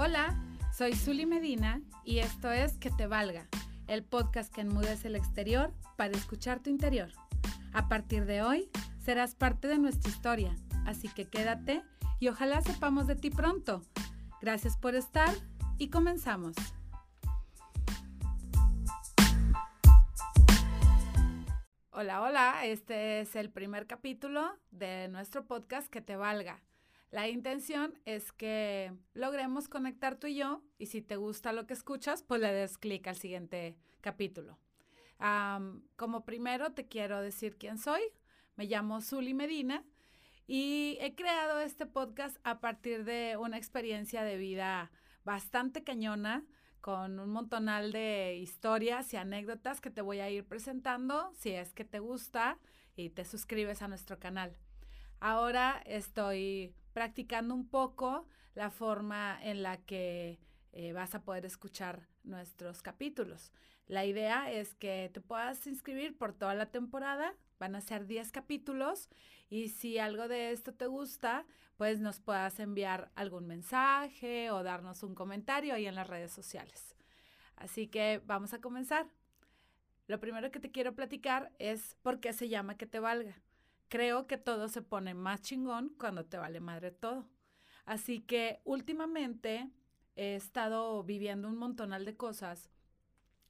Hola, soy Zuli Medina y esto es Que te valga, el podcast que enmudece el exterior para escuchar tu interior. A partir de hoy serás parte de nuestra historia, así que quédate y ojalá sepamos de ti pronto. Gracias por estar y comenzamos. Hola, hola, este es el primer capítulo de nuestro podcast Que te valga. La intención es que logremos conectar tú y yo y si te gusta lo que escuchas, pues le des clic al siguiente capítulo. como primero te quiero decir quién soy. Me llamo Zuli Medina y he creado este podcast a partir de una experiencia de vida bastante cañona con un montonal de historias y anécdotas que te voy a ir presentando si es que te gusta y te suscribes a nuestro canal. Ahora estoy practicando un poco la forma en la que eh, vas a poder escuchar nuestros capítulos. La idea es que te puedas inscribir por toda la temporada. Van a ser 10 capítulos y si algo de esto te gusta, pues nos puedas enviar algún mensaje o darnos un comentario ahí en las redes sociales. Así que vamos a comenzar. Lo primero que te quiero platicar es por qué se llama que te valga creo que todo se pone más chingón cuando te vale madre todo. Así que últimamente he estado viviendo un montonal de cosas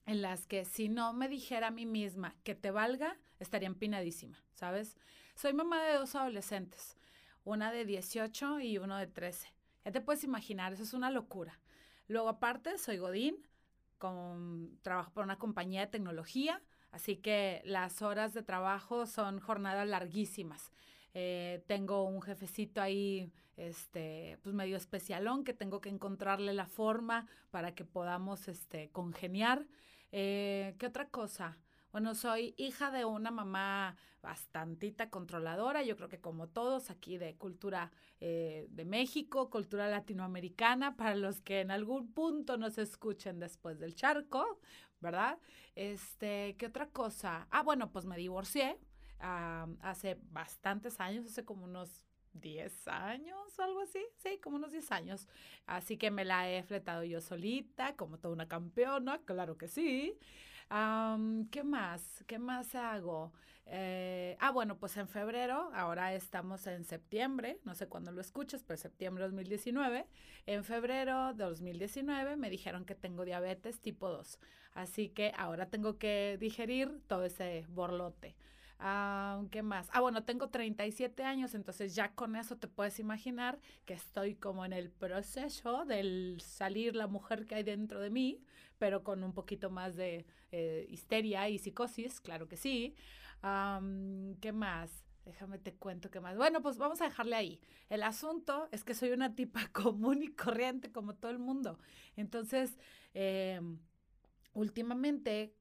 en las que si no me dijera a mí misma que te valga, estaría empinadísima, ¿sabes? Soy mamá de dos adolescentes, una de 18 y uno de 13. Ya te puedes imaginar, eso es una locura. Luego aparte, soy Godín, con, trabajo por una compañía de tecnología, Así que las horas de trabajo son jornadas larguísimas. Eh, tengo un jefecito ahí, este, pues medio especialón, que tengo que encontrarle la forma para que podamos, este, congeniar. Eh, ¿Qué otra cosa? Bueno, soy hija de una mamá bastantita controladora, yo creo que como todos aquí de cultura eh, de México, cultura latinoamericana, para los que en algún punto nos escuchen después del charco, ¿verdad? Este, ¿qué otra cosa? Ah, bueno, pues me divorcié hace bastantes años, hace como unos 10 años o algo así, sí, como unos 10 años. Así que me la he fletado yo solita, como toda una campeona, claro que sí. ¿Qué más? ¿Qué más hago? Eh, ah, bueno, pues en febrero, ahora estamos en septiembre, no sé cuándo lo escuchas, pero septiembre de 2019. En febrero de 2019 me dijeron que tengo diabetes tipo 2. Así que ahora tengo que digerir todo ese borlote. Ah, ¿Qué más? Ah, bueno, tengo 37 años, entonces ya con eso te puedes imaginar que estoy como en el proceso del salir la mujer que hay dentro de mí, pero con un poquito más de eh, histeria y psicosis, claro que sí. ¿Qué más? Déjame te cuento qué más. Bueno, pues vamos a dejarle ahí. El asunto es que soy una tipa común y corriente como todo el mundo. Entonces, eh, últimamente,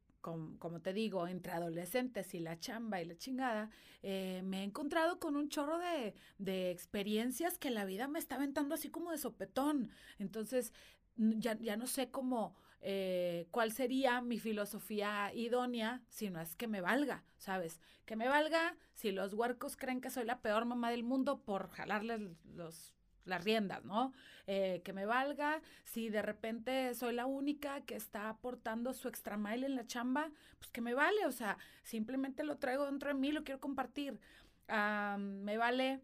como te digo, entre adolescentes y la chamba y la chingada, eh, me he encontrado con un chorro de, de, experiencias que la vida me está aventando así como de sopetón. Entonces, ya, ya no sé cómo, eh, cuál sería mi filosofía idónea, si no es que me valga, ¿sabes? Que me valga si los huercos creen que soy la peor mamá del mundo por jalarles los las riendas, ¿no? Eh, que me valga, si de repente soy la única que está aportando su extra mile en la chamba, pues que me vale, o sea, simplemente lo traigo dentro de mí, lo quiero compartir. me vale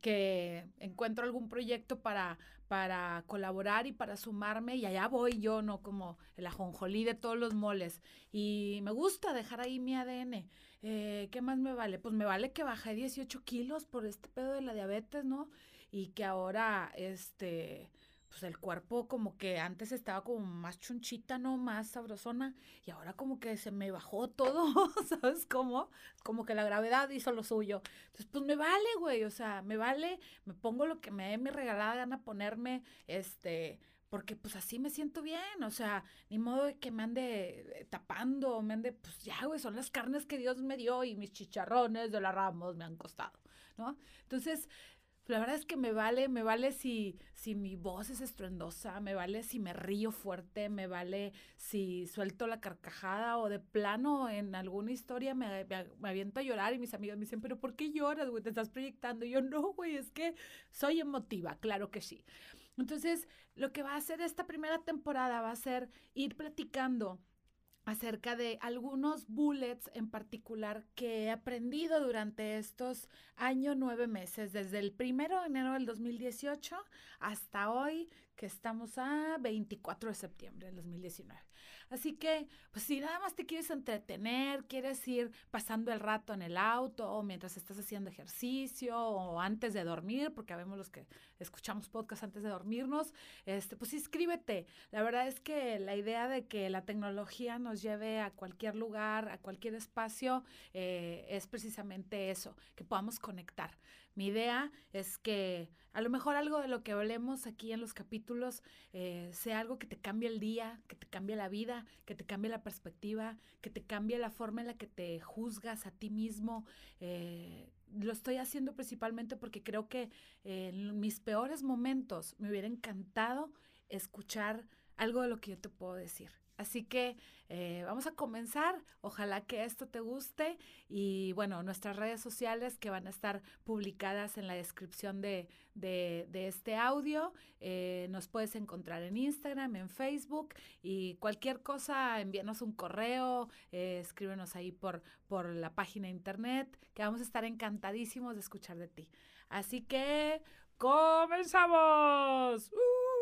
que encuentro algún proyecto para, para colaborar y para sumarme y allá voy yo, ¿no? Como el ajonjolí de todos los moles. Y me gusta dejar ahí mi ADN. Eh, ¿Qué más me vale? Pues me vale que bajé 18 kilos por este pedo de la diabetes, ¿no? Y que ahora, este, pues el cuerpo como que antes estaba como más chunchita, ¿no? Más sabrosona y ahora como que se me bajó todo, ¿sabes cómo? Como que la gravedad hizo lo suyo. Entonces, pues me vale, güey, o sea, me vale, me pongo lo que me dé mi regalada gana ponerme, este, porque pues así me siento bien, o sea, ni modo de que me ande tapando, me ande, pues ya, güey, son las carnes que Dios me dio y mis chicharrones de la Ramos me han costado, ¿no? Entonces, la verdad es que me vale, me vale si, si mi voz es estruendosa, me vale si me río fuerte, me vale si suelto la carcajada o de plano en alguna historia me, me, aviento a llorar y mis amigos me dicen, pero ¿por qué lloras, güey? Te estás proyectando. Y yo, no, güey, es que soy emotiva, claro que sí. Entonces, lo que va a hacer esta primera temporada va a ser ir platicando acerca de algunos bullets en particular que he aprendido durante estos años nueve meses, desde el primero de enero del 2018 hasta hoy, que estamos a 24 de septiembre del 2019. Así que, pues si nada más te quieres entretener, quieres ir pasando el rato en el auto o mientras estás haciendo ejercicio o antes de dormir, porque vemos los que escuchamos podcast antes de dormirnos, este, pues inscríbete. La verdad es que la idea de que la tecnología nos lleve a cualquier lugar, a cualquier espacio, eh, es precisamente eso, que podamos conectar. Mi idea es que a lo mejor algo de lo que hablemos aquí en los capítulos eh, sea algo que te cambie el día, que cambie la vida, que te cambie la perspectiva, que te cambie la forma en la que te juzgas a ti mismo. Eh, lo estoy haciendo principalmente porque creo que en mis peores momentos me hubiera encantado escuchar algo de lo que yo te puedo decir. Así que eh, vamos a comenzar. Ojalá que esto te guste. Y bueno, nuestras redes sociales que van a estar publicadas en la descripción de, este audio. Eh, nos puedes encontrar en Instagram, en Facebook. Y cualquier cosa, envíanos un correo, eh, escríbenos ahí por, por la página de internet, que vamos a estar encantadísimos de escuchar de ti. Así que, ¡comenzamos! ¡Uh!